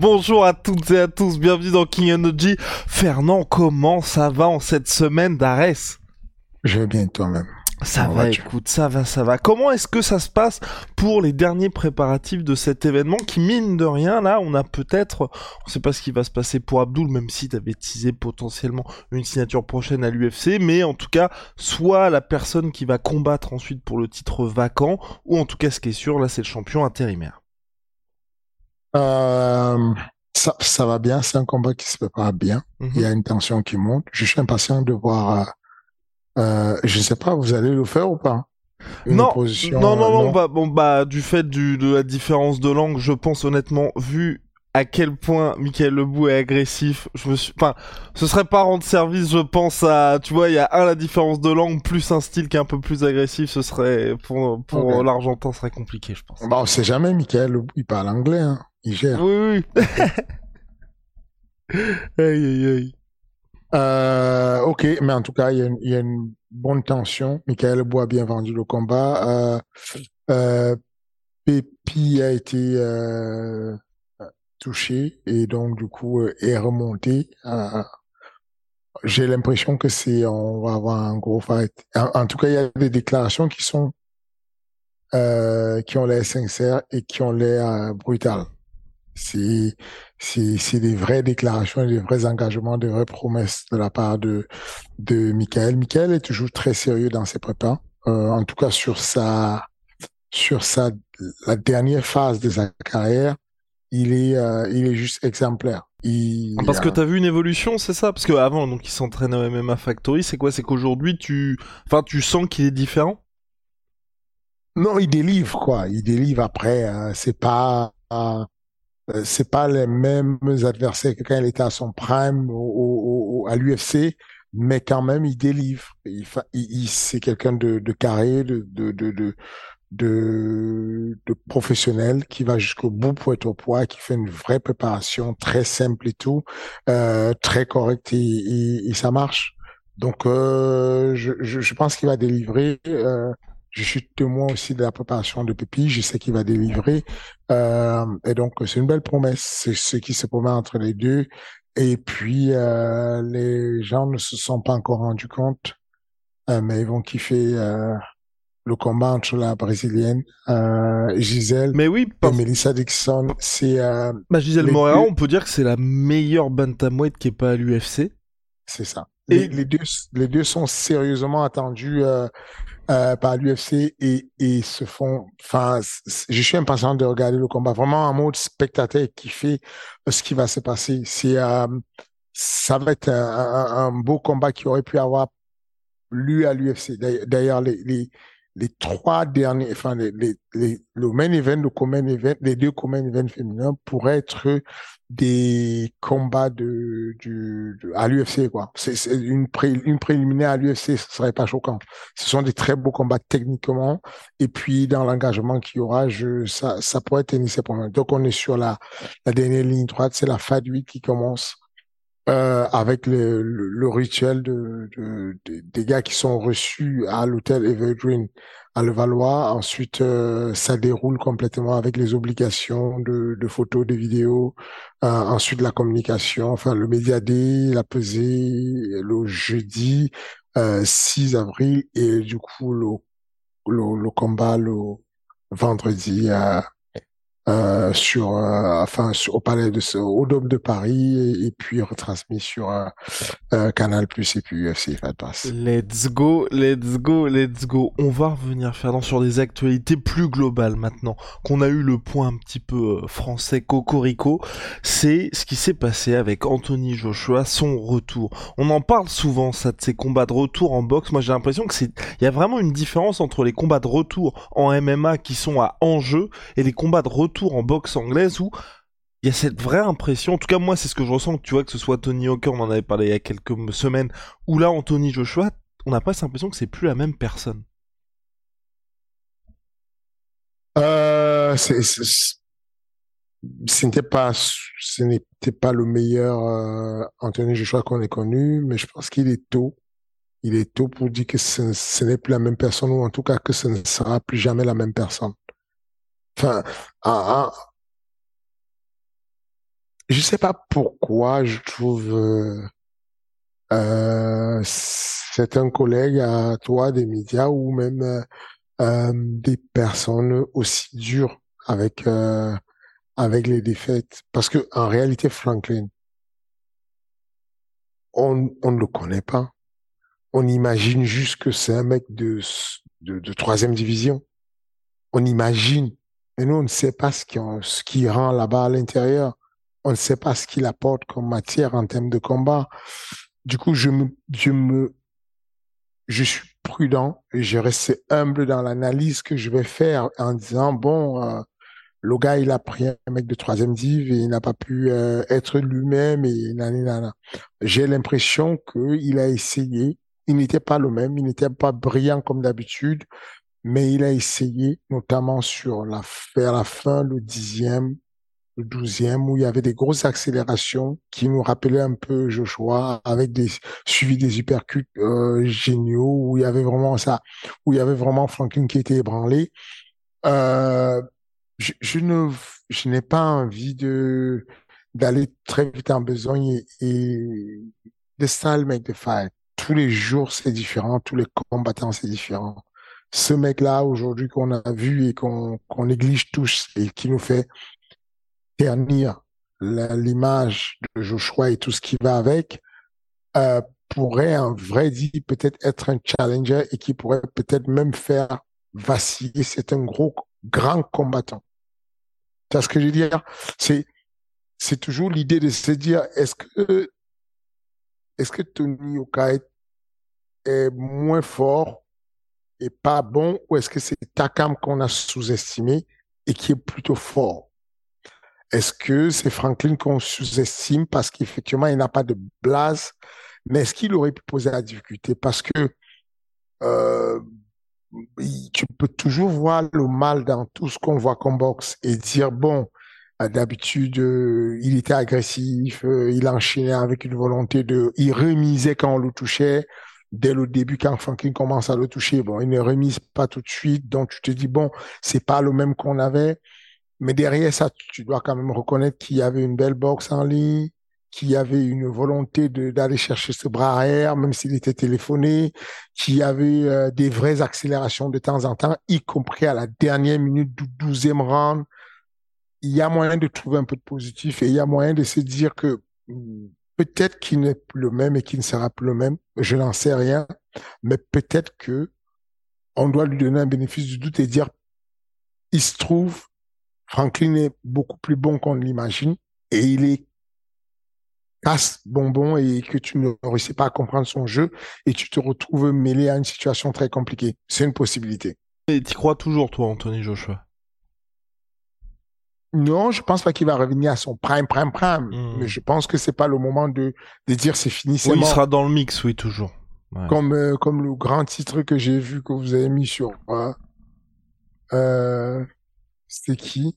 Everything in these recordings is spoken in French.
Bonjour à toutes et à tous, bienvenue dans King Energy. Fernand, comment ça va en cette semaine d'Arès Je vais bien toi-même. Ça Comment va, écoute, ça va, ça va. Comment est-ce que ça se passe pour les derniers préparatifs de cet événement qui, mine de rien, là, on a peut-être, on sait pas ce qui va se passer pour Abdul, même si t'avais teasé potentiellement une signature prochaine à l'UFC, mais en tout cas, soit la personne qui va combattre ensuite pour le titre vacant, ou en tout cas, ce qui est sûr, là, c'est le champion intérimaire. Euh, ça, ça va bien, c'est un combat qui se prépare bien. Mhm. Il y a une tension qui monte. Je suis impatient de voir. Euh, euh, je sais pas, vous allez le faire ou pas? Non, non, non, non, bah, bon, bah, du fait du, de la différence de langue, je pense honnêtement, vu à quel point Michael Lebou est agressif, je me suis, enfin, ce serait pas rendre service, je pense à, tu vois, il y a un, la différence de langue, plus un style qui est un peu plus agressif, ce serait, pour, pour l'Argentin, ce serait compliqué, je pense. Bah, on sait jamais, Michael, il parle anglais, hein. Il gère. Oui, oui. aïe, aïe, aïe. Euh, ok, mais en tout cas, il y a une, il y a une bonne tension. Michael Bois a bien vendu le combat. Euh, euh, Pépi a été touché et donc du coup est remonté. J'ai l'impression que c'est on va avoir un gros fight. En, en tout cas, il y a des déclarations qui sont qui ont l'air sincères et qui ont l'air brutales. C'est c'est c'est des vraies déclarations, des vrais engagements, des vraies promesses de la part de de Michael. Michael est toujours très sérieux dans ses prépas. Euh, en tout cas sur sa sur sa la dernière phase de sa carrière, il est euh, il est juste exemplaire. Il, Parce que t'as vu une évolution, c'est ça? Parce que avant, donc, il s'entraîne au MMA Factory, c'est quoi? C'est qu'aujourd'hui, tu, enfin, tu sens qu'il est différent? Non, il délivre quoi. Il délivre après. euh, c'est pas, euh, euh, c'est pas les mêmes adversaires que quand il était à son prime au, au- au- à l'UFC, mais quand même il délivre. Il, il, il- c'est quelqu'un de, de carré, de, de, de, de, de professionnel qui va jusqu'au bout pour être au poids, qui fait une vraie préparation très simple et tout, euh, très correcte et, et, et ça marche. Donc, euh, je, je, je pense qu'il va délivrer. Euh, je suis témoin aussi de la préparation de Pépi. Je sais qu'il va délivrer. Euh, et donc, c'est une belle promesse. C'est ce qui se promet entre les deux. Et puis, euh, les gens ne se sont pas encore rendus compte, euh, mais ils vont kiffer le combat entre la brésilienne Gisèle Mais oui, et. Melissa Dixon. C'est bah, Gisèle les on peut dire que c'est la meilleure bantamweight qui est pas à l'UFC. c'est ça. Et- Les, les deux, les deux sont sérieusement attendus euh, par l'UFC et, et se font. Enfin, je suis impatient de regarder le combat. Vraiment en mode spectateur et kiffer euh, ce qui va se passer. C'est, euh, ça va être un, un- beau combat qui aurait pu avoir lieu à l'UFC. D'ailleurs, les, les, les trois derniers, enfin, les, les, les- le main event, le common event, les deux common events féminins pourraient être des combats de, du, à l'UFC, quoi. C'est, une, pré, une préliminaire à l'UFC, ce serait pas choquant. Ce sont des très beaux combats techniquement. Et puis, dans l'engagement qu'il y aura, je, ça, ça pourrait tenir ses promesses. Donc, on est sur la, la dernière ligne droite. C'est la FAD 8 qui commence. Euh, avec le, le, le rituel de, de, de- des gars qui sont reçus à l'hôtel Evergreen à Levallois. Ensuite, euh, ça déroule complètement avec les obligations de, de photos, de vidéos. Euh, ensuite, la communication, enfin le média day, la pesée le jeudi euh, 6 avril et du coup le, le, le combat le vendredi euh, euh, sur, euh, enfin, au palais de, au Dôme de Paris et, puis retransmis sur euh, Canal Plus et puis UFC Fight Pass. Let's go, let's go, let's go. On va revenir Fernand sur des actualités plus globales maintenant qu'on a eu le point un petit peu français cocorico. C'est ce qui s'est passé avec Anthony Joshua, son retour. On en parle souvent ça de ses combats de retour en boxe. Moi j'ai l'impression que c'est, il y a vraiment une différence entre les combats de retour en MMA qui sont à enjeu et les combats de retour en boxe anglaise où il y a cette vraie impression, en tout cas moi c'est ce que je ressens, tu vois que ce soit Tony Hawker, on en avait parlé il y a quelques semaines, ou là Anthony Joshua, on n'a pas cette impression que c'est plus la même personne. Euh, ce n'était pas, ce n'était pas le meilleur euh, Anthony Joshua qu'on ait connu, mais je pense qu'il est tôt. Il est tôt pour dire que ce, ce n'est plus la même personne, ou en tout cas que ce ne sera plus jamais la même personne. Enfin, ah, ah, je sais pas pourquoi je trouve euh, euh, certains collègues à toi des médias ou même euh, euh, des personnes aussi dures avec avec les défaites. Parce que en réalité Franklin on on ne le connaît pas. On imagine juste que c'est un mec de, de de troisième division. On imagine mais nous, on ne sait pas ce qui, ce qui rend là-bas à l'intérieur. On ne sait pas ce qu'il apporte comme matière en termes de combat. Du coup, je me, je me, je suis prudent et je reste humble dans l'analyse que je vais faire en disant, bon, euh, le gars, il a pris un mec de troisième div et il n'a pas pu euh, être lui-même et. J'ai l'impression qu'il a essayé. Il n'était pas le même, il n'était pas brillant comme d'habitude, mais il a essayé, notamment sur la, vers la fin, le dixième, le douzième, où il y avait des grosses accélérations qui nous rappelaient un peu Joshua, avec des suivis des hypercutes euh, géniaux, où il y avait vraiment ça, où il y avait vraiment Franklin qui était ébranlé. Euh, je, je, ne, je n'ai pas envie de d'aller très vite en besogne et, et de style make the fight. Tous les jours c'est différent, tous les combattants c'est différent ce mec-là aujourd'hui qu'on a vu et qu'on néglige tous et qui nous fait ternir l'image de Joshua et tout ce qui va avec, euh, pourrait en vrai dit peut-être être un challenger et qui pourrait peut-être même faire vaciller. C'est un gros, grand combattant. Tu ce que je veux dire? C'est, c'est toujours l'idée de se dire, est-ce que, est-ce que Tony Okai est moins fort est pas bon ou est-ce que c'est Takam qu'on a sous-estimé et qui est plutôt fort? Est-ce que c'est Franklin qu'on sous-estime parce qu'effectivement il n'a pas de blase mais est-ce qu'il aurait pu poser la difficulté? Parce que euh, tu peux toujours voir le mal dans tout ce qu'on voit comme boxe et dire bon, euh, d'habitude euh, il était agressif, il enchaînait avec une volonté de, il remisait quand on le touchait, dès le début, quand Franklin commence à le toucher, bon, il ne remise pas tout de suite. Donc, tu te dis, bon, c'est pas le même qu'on avait. Mais derrière ça, tu dois quand même reconnaître qu'il y avait une belle boxe en ligne, qu'il y avait une volonté d'aller chercher ce bras arrière, même s'il était téléphoné, qu'il y avait euh, des vraies accélérations de temps en temps, y compris à la dernière minute du douzième round. Il y a moyen de trouver un peu de positif et il y a moyen de se dire que hmm, Peut-être qu'il n'est plus le même et qu'il ne sera plus le même. Je n'en sais rien. Mais peut-être que on doit lui donner un bénéfice du doute et dire, il se trouve, Franklin est beaucoup plus bon qu'on l'imagine et il est casse bonbon et que tu ne réussis pas à comprendre son jeu et tu te retrouves mêlé à une situation très compliquée. C'est une possibilité. Et tu crois toujours, toi, Anthony Joshua? Non, je pense pas qu'il va revenir à son prime, prime, prime. Hmm. Mais je pense que c'est pas le moment de, de dire c'est fini, c'est Il sera dans le mix, oui, toujours. Comme, euh, comme le grand titre que j'ai vu que vous avez mis sur, euh, euh c'était qui?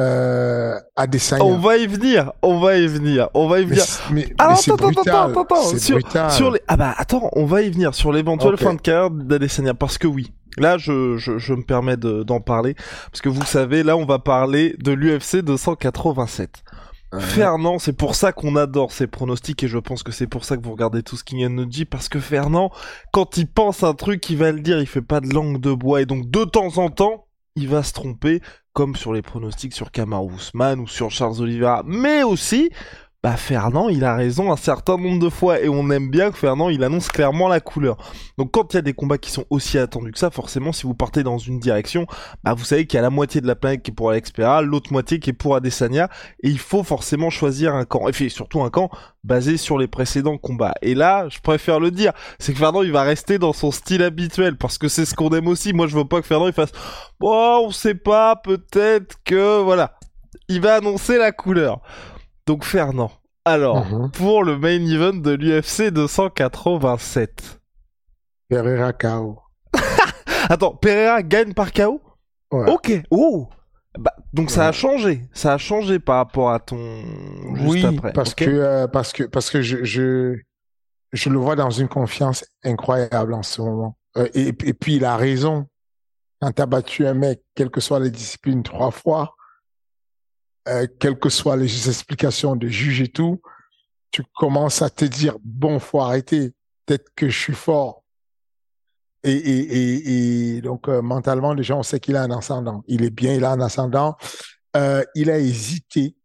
Euh, Adesanya. On va y venir, on va y venir, on va y venir. Mais, mais, ah, attends, attends, attends, attends, sur, sur, les, ah bah attends, on va y venir sur l'éventuelle fin de carrière d'Adesanya parce que oui, Là, je, je, je me permets d'en parler, parce que vous savez, là, on va parler de l'UFC 287. Fernand, c'est pour ça qu'on adore ses pronostics et je pense que c'est pour ça que vous regardez tout ce King Energy parce que Fernand, quand il pense un truc, il va le dire, il fait pas de langue de bois et donc de temps en temps, il va se tromper, comme sur les pronostics sur Kamar Ousmane ou sur Charles Oliveira, mais aussi bah Fernand, il a raison un certain nombre de fois et on aime bien que Fernand, il annonce clairement la couleur. Donc quand il y a des combats qui sont aussi attendus que ça, forcément, si vous partez dans une direction, bah vous savez qu'il y a la moitié de la planète qui est pour Alex Pereira, l'autre moitié qui est pour Adesanya, et il faut forcément choisir un camp. Et surtout un camp basé sur les précédents combats. Et là, je préfère le dire, c'est que Fernand, il va rester dans son style habituel, parce que c'est ce qu'on aime aussi. Moi, je veux pas que Fernand, il fasse, bon, on sait pas, peut-être que, voilà. Il va annoncer la couleur. Donc Fernand, alors, Mhm. pour le main event de l'UFC 287. Pereira KO. Attends, Pereira gagne par KO Ouais. Ok, oh bah, Donc ça a changé, ça a changé par rapport à ton... Juste oui, après. parce ok que euh, parce que parce que je, je je le vois dans une confiance incroyable en ce moment. Euh, et, et puis il a raison. Quand t'as battu un mec, quelles que soient les disciplines trois fois, euh, quelles que soient les explications de juge et tout, tu commences à te dire bon, faut arrêter. Peut-être que je suis fort. Et donc euh, mentalement déjà on sait qu'il a un ascendant. Il est bien, il a un ascendant. Euh, il a hésité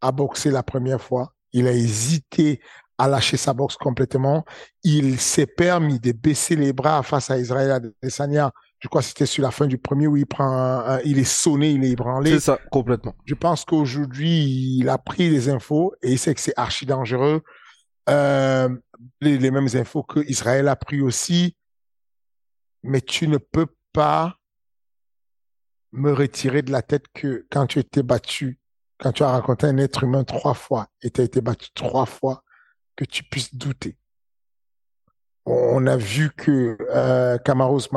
à boxer la première fois. Il a hésité à lâcher sa boxe complètement. Il s'est permis de baisser les bras face à Israël Adesanya. Je crois que c'était sur la fin du premier où il prend, un- un- il est sonné, il est ébranlé. C'est ça, complètement. Je pense qu'aujourd'hui, il a pris les infos et il sait que c'est archi dangereux. Euh, les, les mêmes infos que Israël a pris aussi. Mais tu ne peux pas me retirer de la tête que quand tu étais battu, quand tu as rencontré un être humain trois fois et tu as été battu trois fois, que tu puisses douter. On a vu que euh,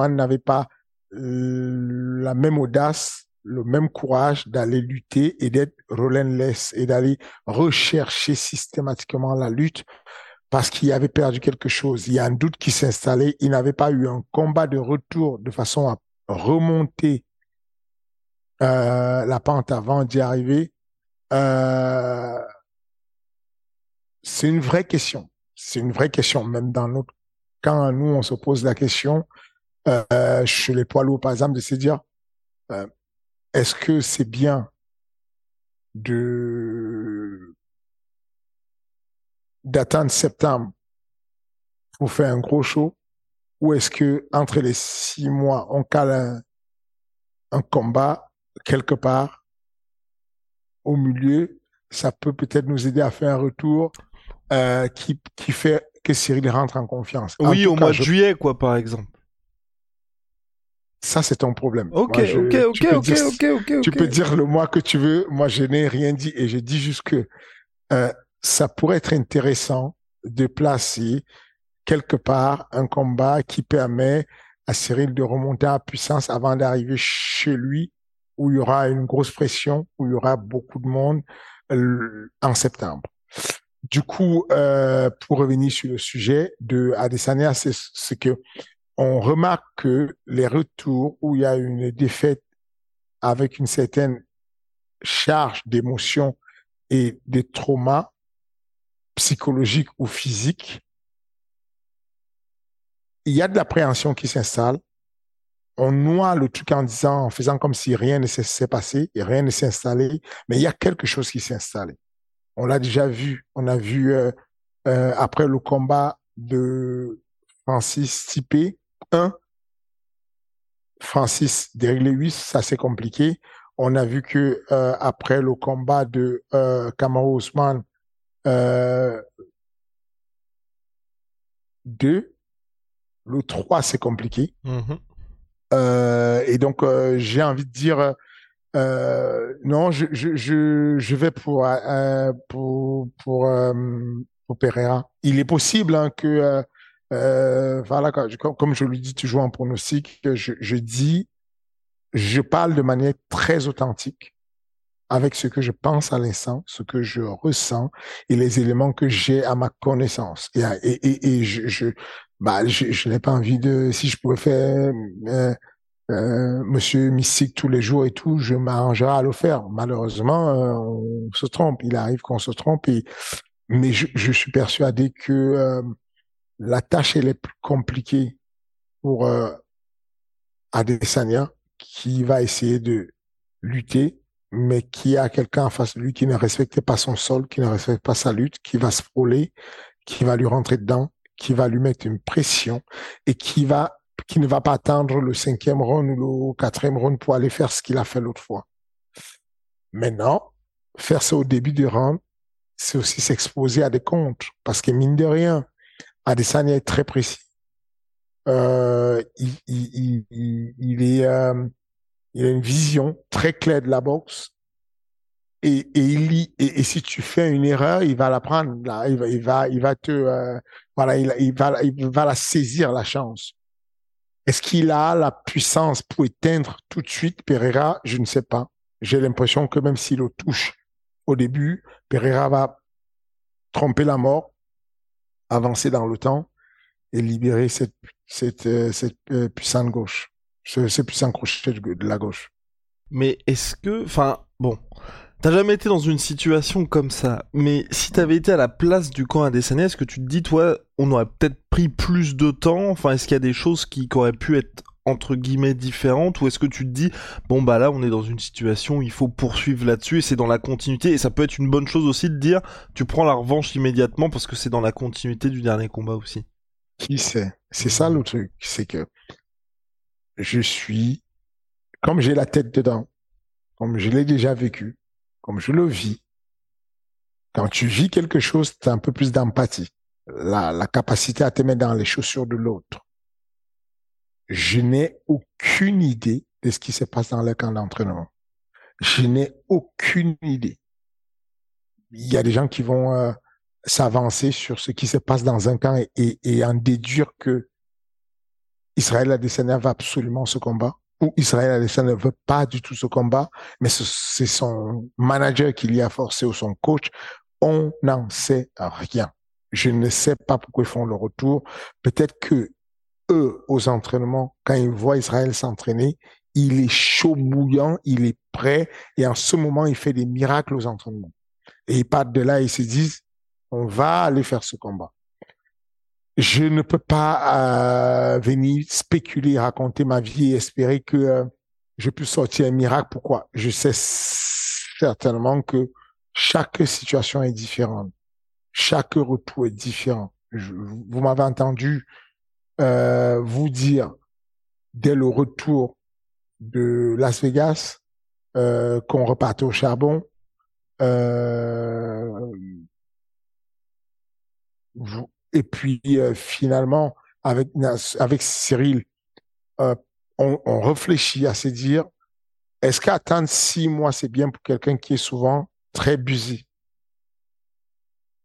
n'avait pas euh, la même audace, le même courage d'aller lutter et d'être relentless et d'aller rechercher systématiquement la lutte parce qu'il avait perdu quelque chose. Il y a un doute qui s'installait. Il n'avait pas eu un combat de retour de façon à remonter euh, la pente avant d'y arriver. Euh, c'est une vraie question. C'est une vraie question. Même dans notre quand nous on se pose la question euh, chez les poids lourds par exemple de se dire euh, est-ce que c'est bien d'attendre septembre pour faire un gros show? Ou est-ce que entre les six mois on cale un, un combat quelque part au milieu? Ça peut peut-être nous aider à faire un retour euh, qui qui fait que Cyril rentre en confiance. Oui, au cas, mois de je- juillet, quoi, par exemple. Ça, c'est ton problème. Ok, Moi, je- ok, ok, ok, dire- ok, ok, Tu peux dire le mois que tu veux. Moi, je n'ai rien dit et j'ai dit juste que euh, ça pourrait être intéressant de placer quelque part un combat qui permet à Cyril de remonter à puissance avant d'arriver chez lui où il y aura une grosse pression, où il y aura beaucoup de monde euh, en septembre. Du coup, euh, pour revenir sur le sujet de Adesanya, c'est c'est que on remarque que les retours où il y a une défaite avec une certaine charge d'émotions et de traumas psychologiques ou physiques, il y a de l'appréhension qui s'installe. On noie le truc en disant, en faisant comme si rien ne s'est passé et rien ne s'est installé, mais il y a quelque chose qui s'est installé. On l'a déjà vu. On a vu euh, euh, après le combat de Francis Tipé 1, Francis Derrick Lewis, ça c'est compliqué. On a vu que euh, après le combat de euh, Kamaru Usman euh, 2, le 3 c'est compliqué. Mhm. Euh, et donc euh, j'ai envie de dire euh, non, je, je, je, je vais pour euh, pour pour, euh. Il est possible hein, que euh, euh, voilà comme, je le dis toujours en pronostic, je, je dis, je parle de manière très authentique avec ce que je pense à l'instant, ce que je ressens et les éléments que j'ai à ma connaissance. Et, et, et, et je, je, bah, je, je n'ai pas envie de, si je pouvais faire euh, Monsieur Mystique tous les jours et tout, je m'arrangerai à le faire. Malheureusement, euh, on se trompe. Il arrive qu'on se trompe. Et... Mais je, je suis persuadé que euh, la tâche elle est plus compliquée pour euh, Adesanya, qui va essayer de lutter, mais qui a quelqu'un en face de lui qui ne respecte pas son sol, qui ne respecte pas sa lutte, qui va se frôler, qui va lui rentrer dedans, qui va lui mettre une pression et qui va qui ne va pas attendre le cinquième round ou le quatrième round pour aller faire ce qu'il a fait l'autre fois. Maintenant, faire ça au début du round, c'est aussi s'exposer à des comptes. Parce que mine de rien, Adesanya est très précis. Euh, euh, il a une vision très claire de la boxe. Et, il lit, et, si tu fais une erreur, il va la prendre, là, il va, il va, te, euh, voilà, il, il, va, il va la saisir la chance. Est-ce qu'il a la puissance pour éteindre tout de suite Pereira? Je ne sais pas. J'ai l'impression que même s'il le touche au début, Pereira va tromper la mort, avancer dans le temps et libérer cette, euh, euh, puissante gauche, ce, ce puissant crochet de la gauche. Mais est-ce que, enfin, bon, t'as jamais été dans une situation comme ça, mais si t'avais été à la place du camp Adesanya, est-ce que tu te dis, toi, on aurait peut-être pris plus de temps? Enfin, est-ce qu'il y a des choses qui, qui auraient pu être entre guillemets différentes? Ou est-ce que tu te dis bon bah là on est dans une situation où il faut poursuivre là-dessus et c'est dans la continuité? Et ça peut être une bonne chose aussi de dire tu prends la revanche immédiatement parce que c'est dans la continuité du dernier combat aussi. Qui sait C'est ça le truc, c'est que je suis comme j'ai la tête dedans, comme je l'ai déjà vécu, comme je le vis. Quand tu vis quelque chose, tu as un peu plus d'empathie, la, la capacité à te mettre dans les chaussures de l'autre je n'ai aucune idée de ce qui se passe dans le camp d'entraînement. Je n'ai aucune idée. Il y a des gens qui vont euh, s'avancer sur ce qui se passe dans un camp et, en déduire que Israël Adesanya va absolument ce combat ou Israël Adesanya ne veut pas du tout ce combat, mais c'est son manager qui l'y a forcé ou son coach. On n'en sait rien. Je ne sais pas pourquoi ils font le retour. Peut-être que eux, aux entraînements, quand ils voient Israël s'entraîner, il est chaud bouillant, il est prêt, et en ce moment, il fait des miracles aux entraînements. Et ils partent de là et ils se disent, on va aller faire ce combat. Je ne peux pas euh, venir spéculer, raconter ma vie et espérer que euh, je puisse sortir un miracle. Pourquoi? Je sais certainement que chaque situation est différente. Chaque retour est différent. vous m'avez entendu euh, vous dire dès le retour de Las Vegas euh, qu'on repartait au charbon. Euh, et puis euh, finalement, avec, avec Cyril, euh, on, réfléchit à se dire, est-ce qu'attendre six mois, c'est bien pour quelqu'un qui est souvent très busy?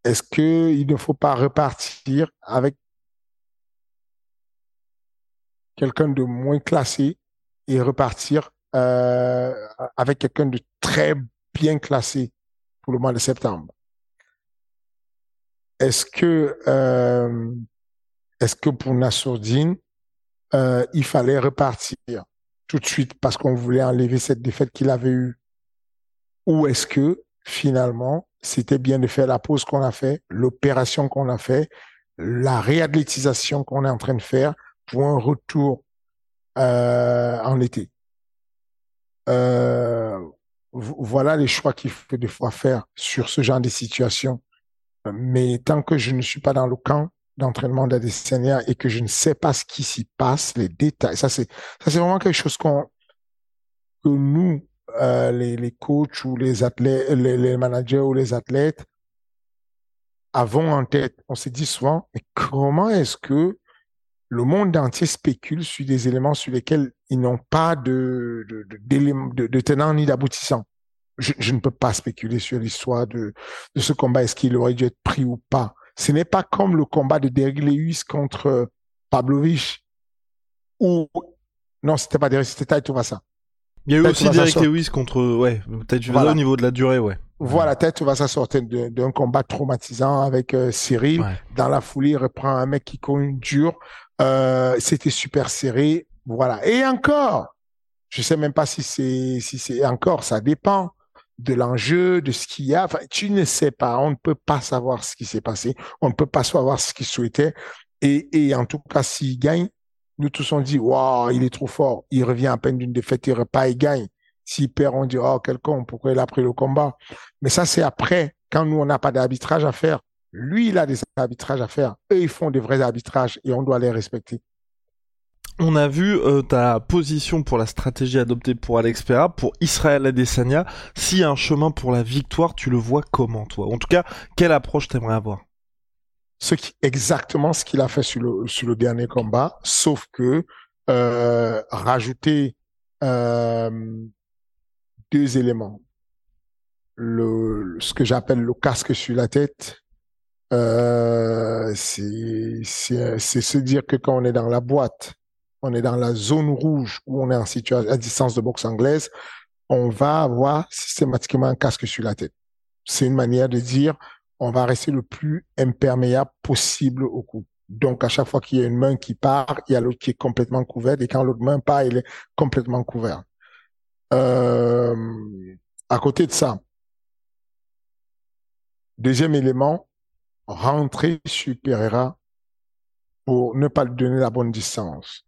Est-ce qu'il ne faut pas repartir avec quelqu'un de moins classé et repartir euh, avec quelqu'un de très bien classé pour le mois de septembre? Est-ce que euh, est-ce que pour Nassourdine, euh, il fallait repartir tout de suite parce qu'on voulait enlever cette défaite qu'il avait eue? Ou est-ce que finalement, c'était bien de faire la pause qu'on a fait, l'opération qu'on a fait, la réathlétisation qu'on est en train de faire pour un retour euh, en été? Euh, voilà les choix qu'il faut des fois faire sur ce genre de situation. Mais tant que je ne suis pas dans le camp d'entraînement d'Adesanya et que je ne sais pas ce qui s'y passe, les détails, ça c'est ça c'est vraiment quelque chose qu'on que nous euh, les, les coachs ou les athlètes, les, les managers ou les athlètes avons en tête. On se dit souvent, mais comment est-ce que le monde entier spécule sur des éléments sur lesquels ils n'ont pas de, de, de, de tenant ni d'aboutissant. Je, je, ne peux pas spéculer sur l'histoire de, de ce combat. Est-ce qu'il aurait dû être pris ou pas? Ce n'est pas comme le combat de Derek Lewis contre Pavlovich ou non, c'était pas Derek, c'était Taito Vassa. Il y a eu aussi Derek Lewis contre ouais, peut-être voilà. au niveau de la durée, ouais. Voilà, Tête va sortir d'un combat traumatisant avec euh, Cyril. Ouais. Dans la foulée, il reprend un mec qui cogne dur. Euh, c'était super serré. Voilà. Et encore, je sais même pas si c'est, si c'est encore, ça dépend de l'enjeu, de ce qu'il y a. Enfin, tu ne sais pas. On ne peut pas savoir ce qui s'est passé. On ne peut pas savoir ce qu'il souhaitait. Et, en tout cas, s'il gagne, nous tous on dit, waouh, il est trop fort. Il revient à peine d'une défaite, il repart, il gagne. S'il perd, on dit, oh, quel con, pourquoi il a pris le combat? Mais ça, c'est après, quand nous, on n'a pas d'arbitrage à faire. Lui, il a des arbitrages à faire. Eux, ils font des vrais arbitrages et on doit les respecter. On a vu euh, ta position pour la stratégie adoptée pour Alex Pereira, pour Israël Adesanya. S'il y a un chemin pour la victoire, tu le vois comment, toi? En tout cas, quelle approche t'aimerais avoir? Ce qui, exactement ce qu'il a fait sur le, sur le dernier combat, sauf que euh, rajouter euh, deux éléments. Le, ce que j'appelle le casque sur la tête, euh, c'est se dire que quand on est dans la boîte, on est dans la zone rouge où on est en situation à distance de boxe anglaise, on va avoir systématiquement un casque sur la tête. C'est une manière de dire on va rester le plus imperméable possible au coup. Donc, à chaque fois qu'il y a une main qui part, il y a l'autre qui est complètement couverte. Et quand l'autre main part, il est complètement couvert. Euh, à côté de ça, deuxième élément, rentrer sur Pereira pour ne pas lui donner la bonne distance.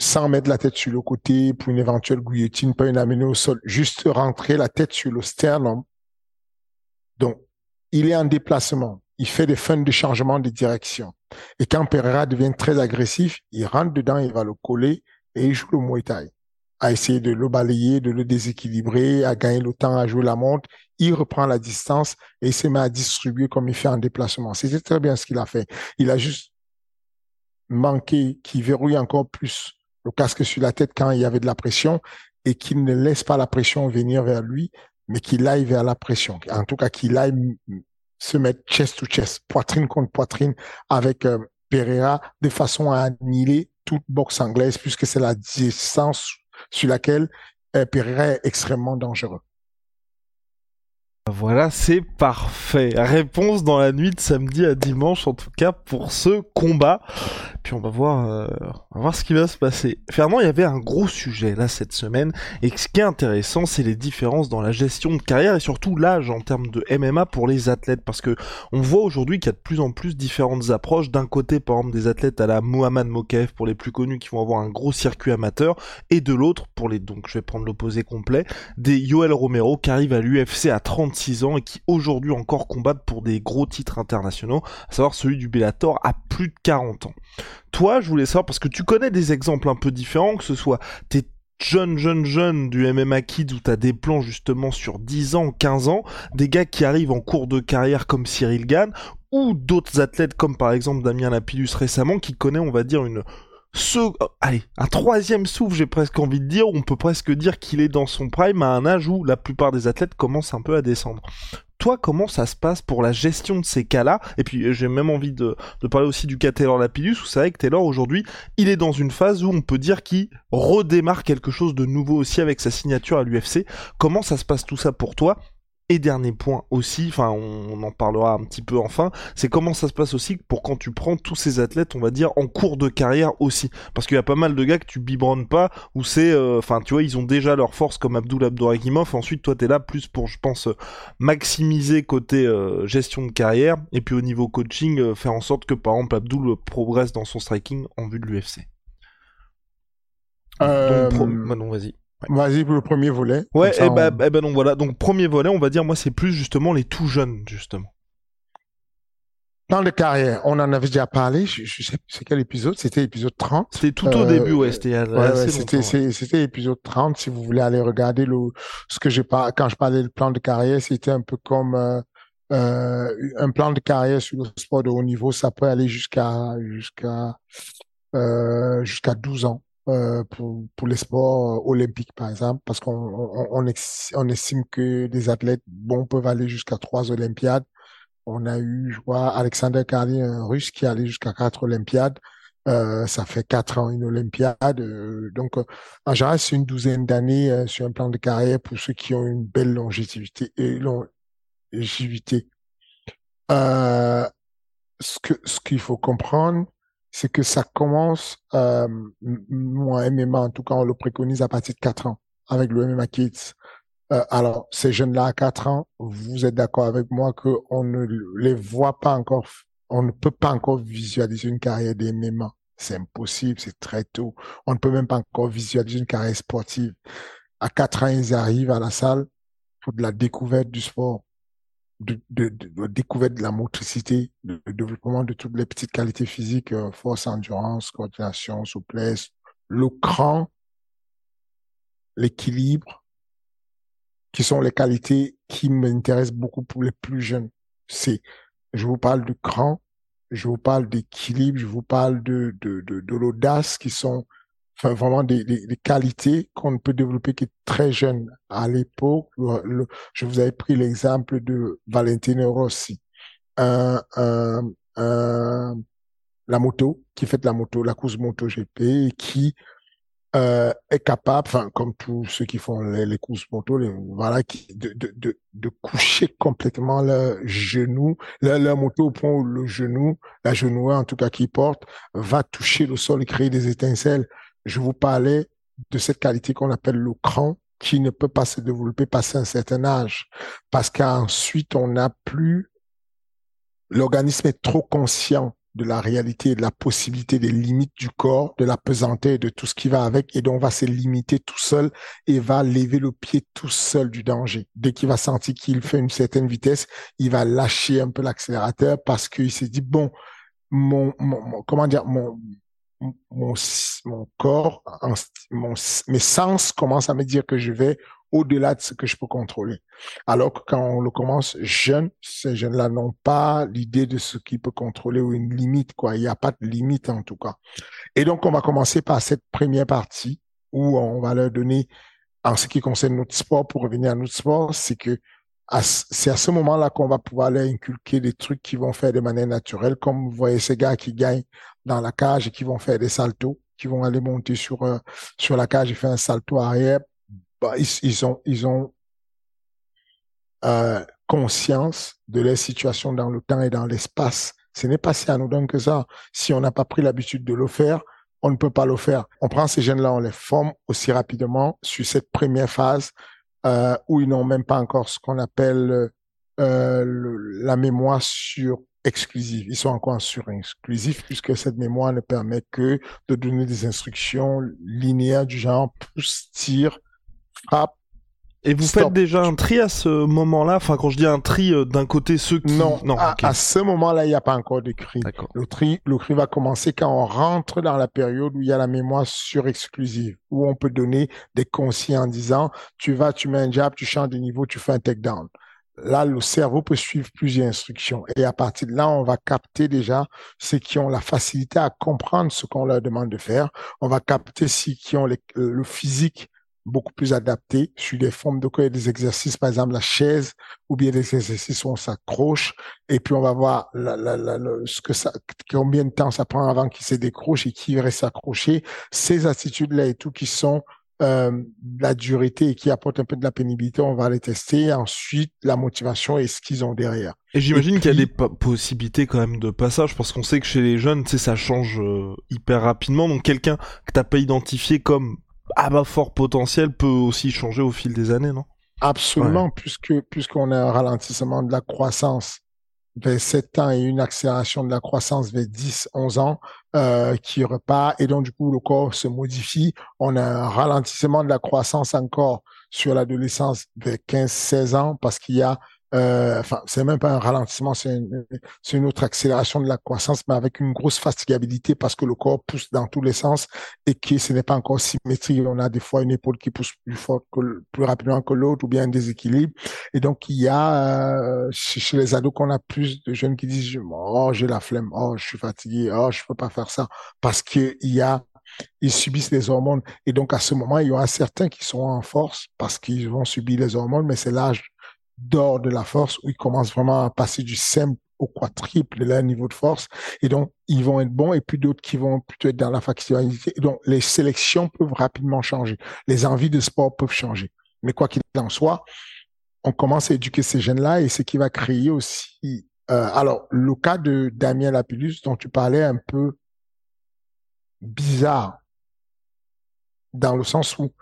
Sans mettre la tête sur le côté pour une éventuelle guillotine, pas une amenée au sol, juste rentrer la tête sur le sternum. Donc, il est en déplacement. Il fait des fins de changement de direction. Et quand Pereira devient très agressif, il rentre dedans, il va le coller et il joue le Muay Thai. À essayer de le balayer, de le déséquilibrer, à gagner le temps, à jouer la montre. Il reprend la distance et il se met à distribuer comme il fait en déplacement. C'était très bien ce qu'il a fait. Il a juste manqué qu'il verrouille encore plus le casque sur la tête quand il y avait de la pression et qu'il ne laisse pas la pression venir vers lui, mais qu'il aille vers la pression. En tout cas, qu'il aille se mettre chest to chest, poitrine contre poitrine avec euh, Pereira de façon à annihiler toute boxe anglaise puisque c'est la distance sur laquelle euh, Pereira est extrêmement dangereux. Voilà, c'est parfait. Réponse dans la nuit de samedi à dimanche, en tout cas pour ce combat. Puis on va voir, euh, voir ce qui va se passer. Fernand, il y avait un gros sujet là cette semaine, et ce qui est intéressant, c'est les différences dans la gestion de carrière et surtout l'âge en termes de MMA pour les athlètes, parce que on voit aujourd'hui qu'il y a de plus en plus différentes approches. D'un côté, par exemple, des athlètes à la Mohamed Mokaev pour les plus connus qui vont avoir un gros circuit amateur, et de l'autre, pour les donc je vais prendre l'opposé complet, des Yoel Romero qui arrivent à l'UFC à 36 ans et qui aujourd'hui encore combattent pour des gros titres internationaux, à savoir celui du Bellator à plus de 40 ans. Toi, je voulais savoir, parce que tu connais des exemples un peu différents, que ce soit tes jeunes, jeunes, jeunes du MMA Kids où t'as des plans justement sur 10 ans, 15 ans, des gars qui arrivent en cours de carrière comme Cyril Gann, ou d'autres athlètes comme par exemple Damien Lapillus récemment qui connaît, on va dire, une ce, allez, un troisième souffle, j'ai presque envie de dire, on peut presque dire qu'il est dans son prime à un âge où la plupart des athlètes commencent un peu à descendre. Toi, comment ça se passe pour la gestion de ces cas-là? Et puis, j'ai même envie de, parler aussi du cas Taylor Lapillus, où c'est vrai que Taylor, aujourd'hui, il est dans une phase où on peut dire qu'il redémarre quelque chose de nouveau aussi avec sa signature à l'UFC. Comment ça se passe tout ça pour toi? Et dernier point aussi, enfin on, en parlera un petit peu enfin, c'est comment ça se passe aussi pour quand tu prends tous ces athlètes, on va dire, en cours de carrière aussi. Parce qu'il y a pas mal de gars que tu biberonnes pas, où c'est, euh, enfin tu vois, ils ont déjà leur force comme Abdul Abdouragimov, ensuite toi t'es là plus pour, je pense, maximiser côté euh, gestion de carrière, et puis au niveau coaching, euh, faire en sorte que par exemple Abdul progresse dans son striking en vue de l'UFC. Euh... vas-y. Vas-y pour le premier volet. Ouais, et eh bah, ben, eh ben donc voilà. Donc premier volet, on va dire, moi, c'est plus justement les tout jeunes, justement. Dans le carrière, on en avait déjà parlé. Je, sais c'est quel épisode? C'était l'épisode 30. C'était tout au début, ouais. C'était ouais, C'était l'épisode 30. Si vous voulez aller regarder le, ce que j'ai pas quand je parlais du plan de carrière, c'était un peu comme euh, euh, un plan de carrière sur le sport de haut niveau. Ça peut aller jusqu'à jusqu'à euh, jusqu'à 12 ans. Euh, pour, pour les sports euh, olympiques, par exemple, parce qu'on on, on, estime que des athlètes bons peuvent aller jusqu'à trois Olympiades. On a eu, je vois, Alexander Karlin, un russe qui allait jusqu'à quatre Olympiades. Euh, ça fait quatre ans une Olympiade. Donc, en général, c'est une douzaine d'années sur un plan de carrière pour ceux qui ont une belle longévité. Longévité. ce que ce qu'il faut comprendre, c'est que ça commence, moi, MMA, en tout cas, on le préconise à partir de quatre ans avec le MMA Kids. alors, ces jeunes-là à quatre ans, vous êtes d'accord avec moi qu'on ne les voit pas encore on ne peut pas encore visualiser une carrière MMA. C'est impossible, c'est très tôt. On ne peut même pas encore visualiser une carrière sportive. À quatre ans, ils arrivent à la salle pour de la découverte du sport, de, de, de, découverte de la motricité, de, développement de toutes les petites qualités physiques, euh, force, endurance, coordination, souplesse, le cran, l'équilibre, qui sont les qualités qui m'intéressent beaucoup pour les plus jeunes. C'est je vous parle du cran, je vous parle d'équilibre, je vous parle de, de, de, de l'audace qui sont enfin, vraiment des, des, des qualités qu'on peut développer que très jeune. À l'époque, je vous avais pris l'exemple de Valentino Rossi, un, un, un, la moto, qui fait de la moto, la course moto GP, et qui euh, est capable, enfin comme tous ceux qui font les, courses moto, voilà, de, de, de, de, coucher complètement le genou, leur, moto au point où le genou, la genou en tout cas qui porte, va toucher le sol et créer des étincelles. Je vous parlais de cette qualité qu'on appelle le cran, qui ne peut pas se développer passer un certain âge, parce qu'ensuite on n'a plus, l'organisme est trop conscient de la réalité de la possibilité des limites du corps, de la pesanteur et de tout ce qui va avec, et donc on va se limiter tout seul et va lever le pied tout seul du danger. Dès qu'il va sentir qu'il fait une certaine vitesse, il va lâcher un peu l'accélérateur parce qu'il s'est dit, bon, mon, comment dire, mon, mon, corps, mes sens commencent à me dire que je vais au-delà de ce que je peux contrôler. Alors que quand on le commence jeune, ces jeunes-là n'ont pas l'idée de ce qu'ils peuvent contrôler ou une limite, quoi. Il n'y a pas de limite, en tout cas. Et donc, on va commencer par cette première partie où on va leur donner, en ce qui concerne notre sport, pour revenir à notre sport, c'est que c'est à ce moment-là qu'on va pouvoir leur inculquer des trucs qui vont faire de manière naturelle, comme vous voyez ces gars qui gagnent dans la cage et qui vont faire des saltos, qui vont aller monter sur, euh, sur la cage et faire un salto arrière bah, ils, ont, ils ont euh, conscience de leur situation dans le temps et dans l'espace. Ce n'est pas si anodin que ça. Si on n'a pas pris l'habitude de le faire, on ne peut pas le faire. On prend ces jeunes-là, on les forme aussi rapidement sur cette première phase euh, où ils n'ont même pas encore ce qu'on appelle la mémoire sur exclusive. Ils sont encore sur exclusif puisque cette mémoire ne permet que de donner des instructions linéaires du genre pousse, tire, frappe. Et vous faites déjà un tri à ce moment-là? Enfin, quand je dis un tri, euh, d'un côté ceux qui... Non, non à, ce moment-là, il n'y a pas encore de cri. Le tri, le cri va commencer quand on rentre dans la période où il y a la mémoire sur-exclusive, où on peut donner des consignes en disant, tu vas, tu mets un jab, tu changes de niveau, tu fais un takedown. Là, le cerveau peut suivre plusieurs instructions. Et à partir de là, on va capter déjà ceux qui ont la facilité à comprendre ce qu'on leur demande de faire. On va capter ceux qui ont le physique beaucoup plus adapté sur des formes de quoi des exercices, par exemple la chaise ou bien des exercices où on s'accroche et puis on va voir la, la, la, ce que ça, combien de temps ça prend avant qu'il se décroche et qu'il reste accroché. Ces attitudes-là et tout qui sont euh, la dureté et qui apportent un peu de la pénibilité, on va les tester. Ensuite, la motivation et ce qu'ils ont derrière. Et j'imagine qu'il y a des possibilités quand même de passage, parce qu'on sait que chez les jeunes, tu sais, ça change euh, hyper rapidement. Donc quelqu'un que t'as pas identifié comme ah bah fort potentiel peut aussi changer au fil des années, non? Absolument, puisque puisqu'on a un ralentissement de la croissance vers 7 ans et une accélération de la croissance vers 10, 11 ans euh, qui repart et donc du coup le corps se modifie. On a un ralentissement de la croissance encore sur l'adolescence vers 15, 16 ans parce qu'il y a euh, enfin, c'est même pas un ralentissement, c'est une, une, autre accélération de la croissance, mais avec une grosse fatigabilité parce que le corps pousse dans tous les sens et que ce n'est pas encore symétrique. On a des fois une épaule qui pousse plus fort que, plus rapidement que l'autre ou bien un déséquilibre. Et donc, il y a, euh, chez, les ados qu'on a plus de jeunes qui disent, oh, j'ai la flemme, oh, je suis fatigué, oh, je peux pas faire ça parce qu'il y a ils subissent les hormones. Et donc, à ce moment, il y aura certains qui sont en force parce qu'ils vont subir les hormones, mais c'est l'âge d'or de la force où ils commencent vraiment à passer du simple au quadruple leur niveau de force. Et donc, ils vont être bons et puis d'autres qui vont plutôt être dans la factibilité. Et donc, les sélections peuvent rapidement changer. Les envies de sport peuvent changer. Mais quoi qu'il en soit, on commence à éduquer ces jeunes-là et ce qui va créer aussi. Euh, alors, le cas de Damien Lapillus dont tu parlais un peu bizarre dans le sens où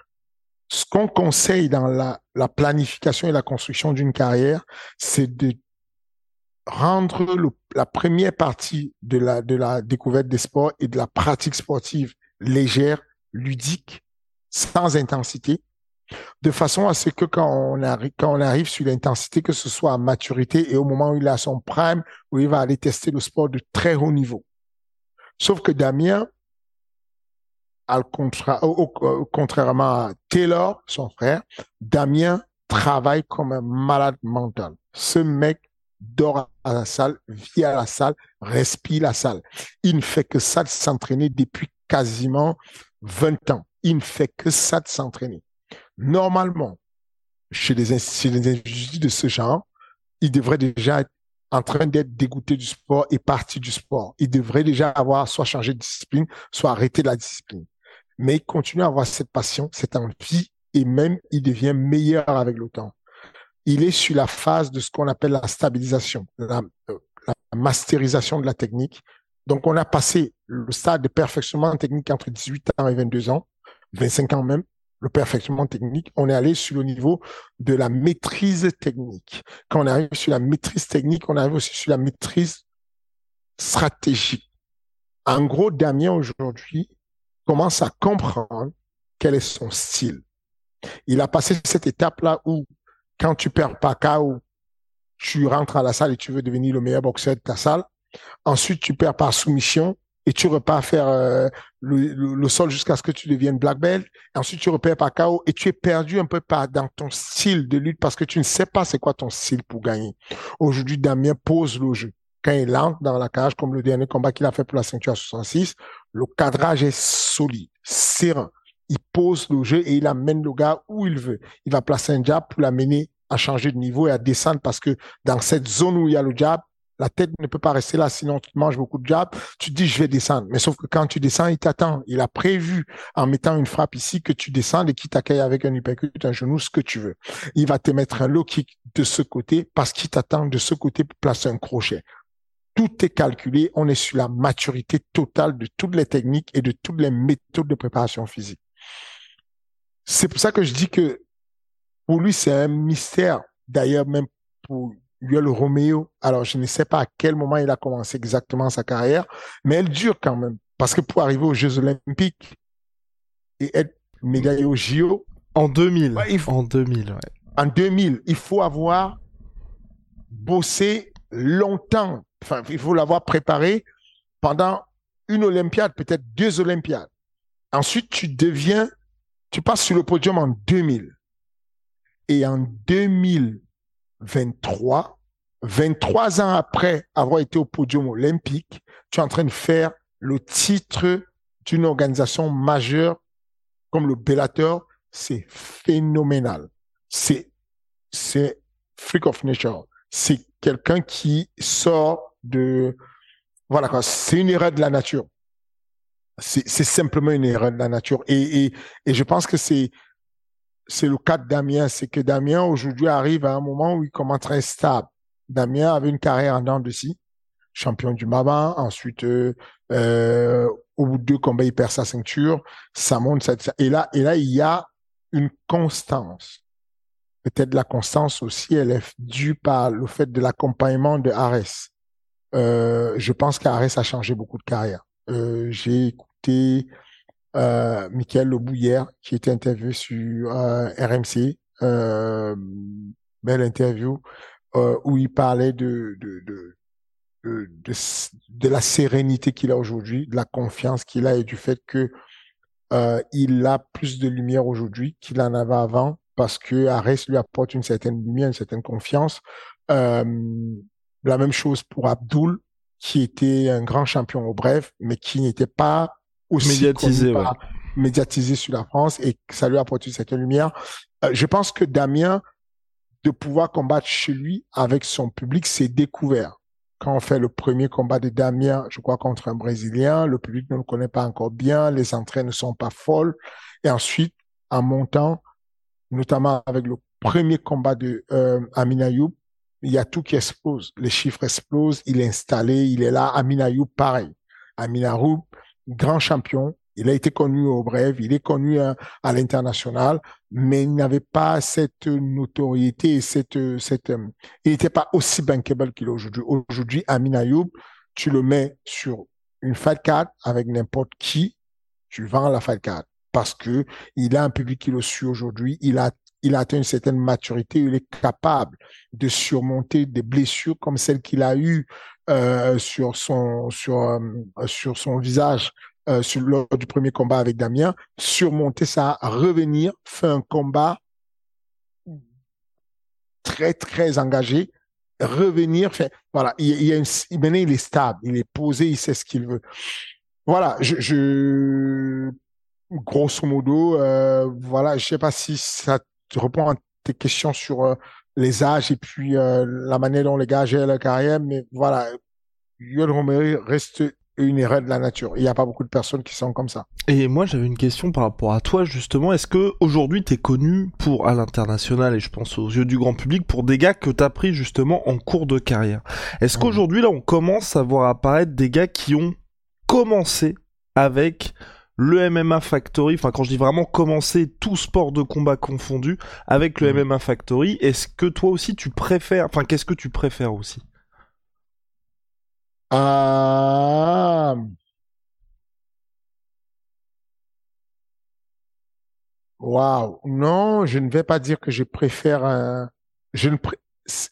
ce qu'on conseille dans la, la, planification et la construction d'une carrière, c'est de rendre la première partie de la, découverte des sports et de la pratique sportive légère, ludique, sans intensité, de façon à ce que quand on arrive, quand on arrive sur l'intensité, que ce soit à maturité et au moment où il a son prime, où il va aller tester le sport de très haut niveau. Sauf que Damien, contra, contrairement à Taylor, son frère, Damien travaille comme un malade mental. Ce mec dort à la salle, vit à la salle, respire la salle. Il ne fait que ça de s'entraîner depuis quasiment 20 ans. Il ne fait que ça de s'entraîner. Normalement, chez les, individus de ce genre, il devrait déjà être en train d'être dégoûté du sport et parti du sport. Il devrait déjà avoir soit changé de discipline, soit arrêté de la discipline. Mais il continue à avoir cette passion, cette envie, et même il devient meilleur avec le temps. Il est sur la phase de ce qu'on appelle la stabilisation, la, euh, la masterisation de la technique. Donc, on a passé le stade de perfectionnement technique entre 18 ans et 22 ans, 25 ans même le perfectionnement technique, on est allé sur le niveau de la maîtrise technique. Quand on arrive sur la maîtrise technique, on arrive aussi sur la maîtrise stratégique. En gros, Damien aujourd'hui commence à comprendre quel est son style. Il a passé cette étape-là où, quand tu perds pas KO, tu rentres à la salle et tu veux devenir le meilleur boxeur de ta salle. Ensuite, tu perds par soumission et tu repars faire euh, le, sol jusqu'à ce que tu deviennes black belt. Ensuite, tu repères par KO et tu es perdu un peu dans ton style de lutte parce que tu ne sais pas c'est quoi ton style pour gagner. Aujourd'hui, Damien pose le jeu. Quand il entre dans la cage, comme le dernier combat qu'il a fait pour la ceinture à 66, le cadrage est solide, serein. Il pose le jeu et il amène le gars où il veut. Il va placer un jab pour l'amener à changer de niveau et à descendre parce que dans cette zone où il y a le jab, la tête ne peut pas rester là, sinon tu manges beaucoup de jabs. Tu te dis, je vais descendre. Mais sauf que quand tu descends, il t'attend. Il a prévu, en mettant une frappe ici, que tu descends et qu'il t'accueille avec un uppercut, un genou, ce que tu veux. Il va te mettre un low kick de ce côté parce qu'il t'attend de ce côté pour placer un crochet. Tout est calculé. On est sur la maturité totale de toutes les techniques et de toutes les méthodes de préparation physique. C'est pour ça que je dis que pour lui, c'est un mystère. D'ailleurs, même pour le Romeo. Alors, je ne sais pas à quel moment il a commencé exactement sa carrière, mais elle dure quand même. Parce que pour arriver aux Jeux Olympiques et être médaillé au JO. En 2000. En 2000, ouais. En 2000, il faut avoir bossé longtemps. Enfin, il faut l'avoir préparé pendant une Olympiade, peut-être deux Olympiades. Ensuite, tu deviens, tu passes sur le podium en 2000. Et en 2000, 23, 23 ans après avoir été au podium olympique, tu es en train de faire le titre d'une organisation majeure comme le Bellator. C'est phénoménal. C'est, c'est freak of nature. C'est quelqu'un qui sort voilà c'est une erreur de la nature. C'est, simplement une erreur de la nature. Et, je pense que c'est, le cas de Damien, c'est que Damien aujourd'hui arrive à un moment où il commence très stable. Damien avait une carrière en dents de champion du Maba, ensuite euh, euh, au bout de deux combats il perd sa ceinture, ça monte, ça, et là et là il y a une constance. Peut-être la constance aussi, elle est due par le fait de l'accompagnement de Ares. Euh, je pense qu'Ares a changé beaucoup de carrière. Euh, j'ai écouté euh, Michael Lebouillère, qui était interviewé sur euh, RMC, belle interview, où il parlait de, la sérénité qu'il a aujourd'hui, de la confiance qu'il a et du fait que il a plus de lumière aujourd'hui qu'il en avait avant parce que Arès lui apporte une certaine lumière, une certaine confiance. La même chose pour Abdul, qui était un grand champion au bref, mais qui n'était pas aussi médiatisé, ouais. médiatisé sur la France et ça lui a apporté cette lumière. Euh, je pense que Damien de pouvoir combattre chez lui avec son public, c'est découvert. Quand on fait le premier combat de Damien, je crois, contre un Brésilien, le public ne le connaît pas encore bien, les entrées ne sont pas folles. Et ensuite, en montant, notamment avec le premier combat de euh, Amina Youb, il y a tout qui explose. Les chiffres explosent, il est installé, il est là. Amina Youb, pareil. Amina Youb, grand champion, il a été connu au Bref, il est connu à, l'international, mais il n'avait pas cette notoriété, cette, cette, euh, il n'était pas aussi bankable qu'il est aujourd'hui. Aujourd'hui, Amin Ayoub, tu le mets sur une fight card avec n'importe qui, tu vends la fight card parce que il a un public qui le suit aujourd'hui, il a il a atteint une certaine maturité, il est capable de surmonter des blessures comme celles qu'il a eues euh, sur son sur euh, sur son visage euh, sur, lors du premier combat avec Damien, surmonter ça, revenir, faire un combat très, très engagé, revenir, faire, voilà, il, maintenant il est stable, il est posé, il sait ce qu'il veut. Voilà, je grosso modo, euh, voilà, je sais pas si ça te répond à tes questions sur euh, les âges et puis euh, la manière dont les gars gèrent leur carrière, mais voilà, Yoel Romero reste une erreur de la nature. Il n'y a pas beaucoup de personnes qui sont comme ça. Et moi, j'avais une question par rapport à toi, justement. Est-ce que aujourd'hui, es connu pour, à l'international, et je pense aux yeux du grand public, pour des gars que tu as pris justement en cours de carrière? Est-ce mmh. qu'aujourd'hui, là, on commence à voir apparaître des gars qui ont commencé avec le MMA Factory, enfin quand je dis vraiment commencer tout sport de combat confondu avec le MMA. Factory, est-ce que toi aussi tu préfères, enfin qu'est-ce que tu préfères aussi? Ah. Waouh. Non, je ne vais pas dire que je préfère un. Je ne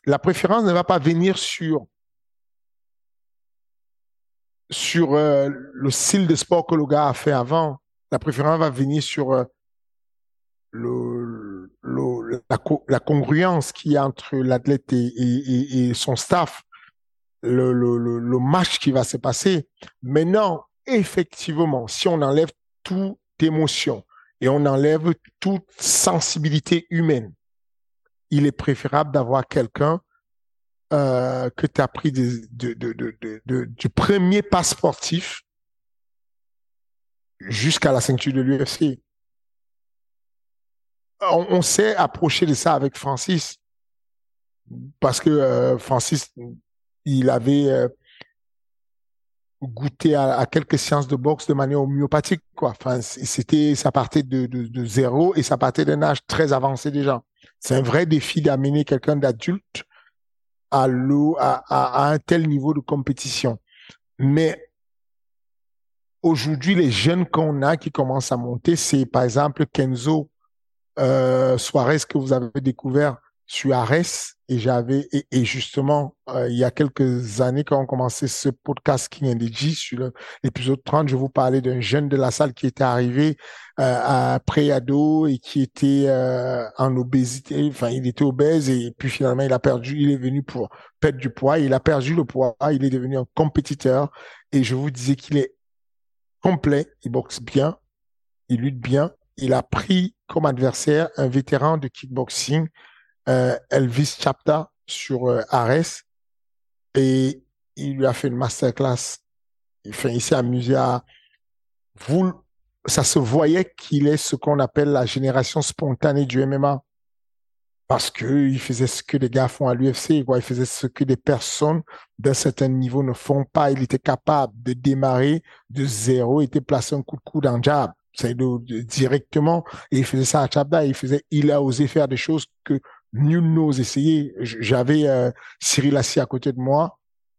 La préférence ne va pas venir sur sur euh, le style de sport que le gars a fait avant. La préférence va venir sur euh, le, le, la, congruence qu'il y a entre l'athlète et, et, et, son staff le, le, le, match qui va se passer. Maintenant, effectivement, si on enlève toute émotion et on enlève toute sensibilité humaine, il est préférable d'avoir quelqu'un euh, que tu as pris de, du premier pas sportif jusqu'à la ceinture de l'UFC. On, on s'est approché de ça avec Francis parce que euh, Francis il avait euh, goûté à, quelques séances de boxe de manière homéopathique, quoi. Enfin, c'était, ça partait de, de, zéro et ça partait d'un âge très avancé déjà. C'est un vrai défi d'amener quelqu'un d'adulte à, un tel niveau de compétition. Mais aujourd'hui, les jeunes qu'on a qui commencent à monter, c'est par exemple Kenzo euh, Suarez que vous avez découvert sur Ares et j'avais et, justement euh, il y a quelques années quand on commençait ce podcast King and G sur l'épisode 30 je vous parlais d'un jeune de la salle qui était arrivé euh, à pré-ado et qui était euh, en obésité. Enfin il était obèse et puis finalement il a perdu il est venu pour perdre du poids. Il a perdu le poids il est devenu un compétiteur et je vous disais qu'il est complet il boxe bien il lutte bien. Il a pris comme adversaire un vétéran de kickboxing euh, Elvis Chapta sur euh, Ares et il lui a fait une masterclass. Enfin, il s'est amusé à vous, ça se voyait qu'il est ce qu'on appelle la génération spontanée du MMA. Parce que il faisait ce que les gars font à l'UFC, quoi. Il faisait ce que des personnes d'un certain niveau ne font pas. Il était capable de démarrer de zéro, il était placé un coup de coude en jab. C'est directement, et il faisait ça à Chabda, il faisait, il a osé faire des choses que nul n'ose essayer. J'avais euh, Cyril assis à côté de moi.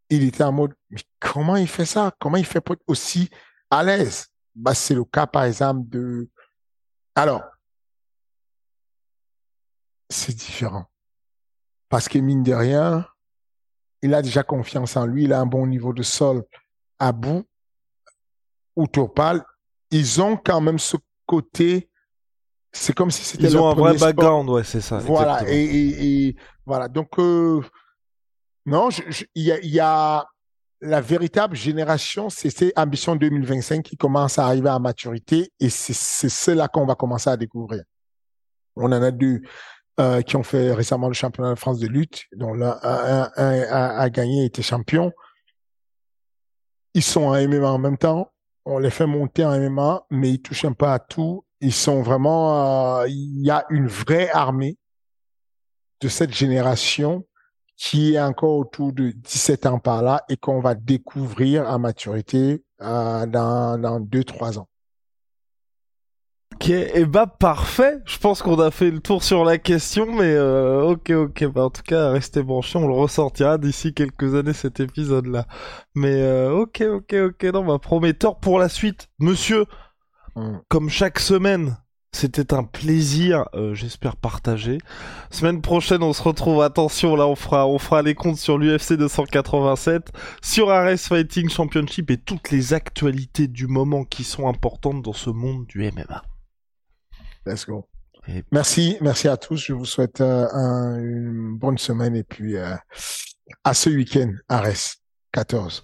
Il était en mode, mais comment il fait ça? Comment il fait pour être aussi à l'aise? Bah, c'est le cas, par exemple, de... Alors, c'est différent. Parce que mine de rien, il a déjà confiance en lui, il a un bon niveau de sol à bout. Ou Topal, ils ont quand même ce côté c'est comme si c'était Ils ont un vrai background, ouais, c'est ça. Voilà, et, voilà. Donc, euh, non, il y, a, la véritable génération, c'est Ambition 2025 qui commence à arriver à maturité et c'est cela qu'on va commencer à découvrir. On en a deux. euh, qui ont fait récemment le championnat de France de lutte, dont l'un un, a gagné, était champion. Ils sont en MMA en même temps. On les fait monter en MMA, mais ils touchent un peu à tout. Ils sont vraiment, euh, il y a une vraie armée de cette génération qui est encore autour de 17 ans par là et qu'on va découvrir à maturité euh, dans, dans 2-3 ans. Ok, et eh bah parfait. Je pense qu'on a fait le tour sur la question, mais euh, ok, ok. Bah en tout cas, restez branchés, on le ressortira d'ici quelques années cet épisode-là. Mais euh, ok, ok, ok. Non, bah prometteur pour la suite, monsieur. Mm. Comme chaque semaine, c'était un plaisir, euh, j'espère partagé. Semaine prochaine, on se retrouve. Attention, là, on fera, on fera les comptes sur l'UFC 287, sur Ares Fighting Championship et toutes les actualités du moment qui sont importantes dans ce monde du MMA. Let's go. Merci, merci à tous. Je vous souhaite euh, une bonne semaine et puis euh, à ce week-end, Ares 14.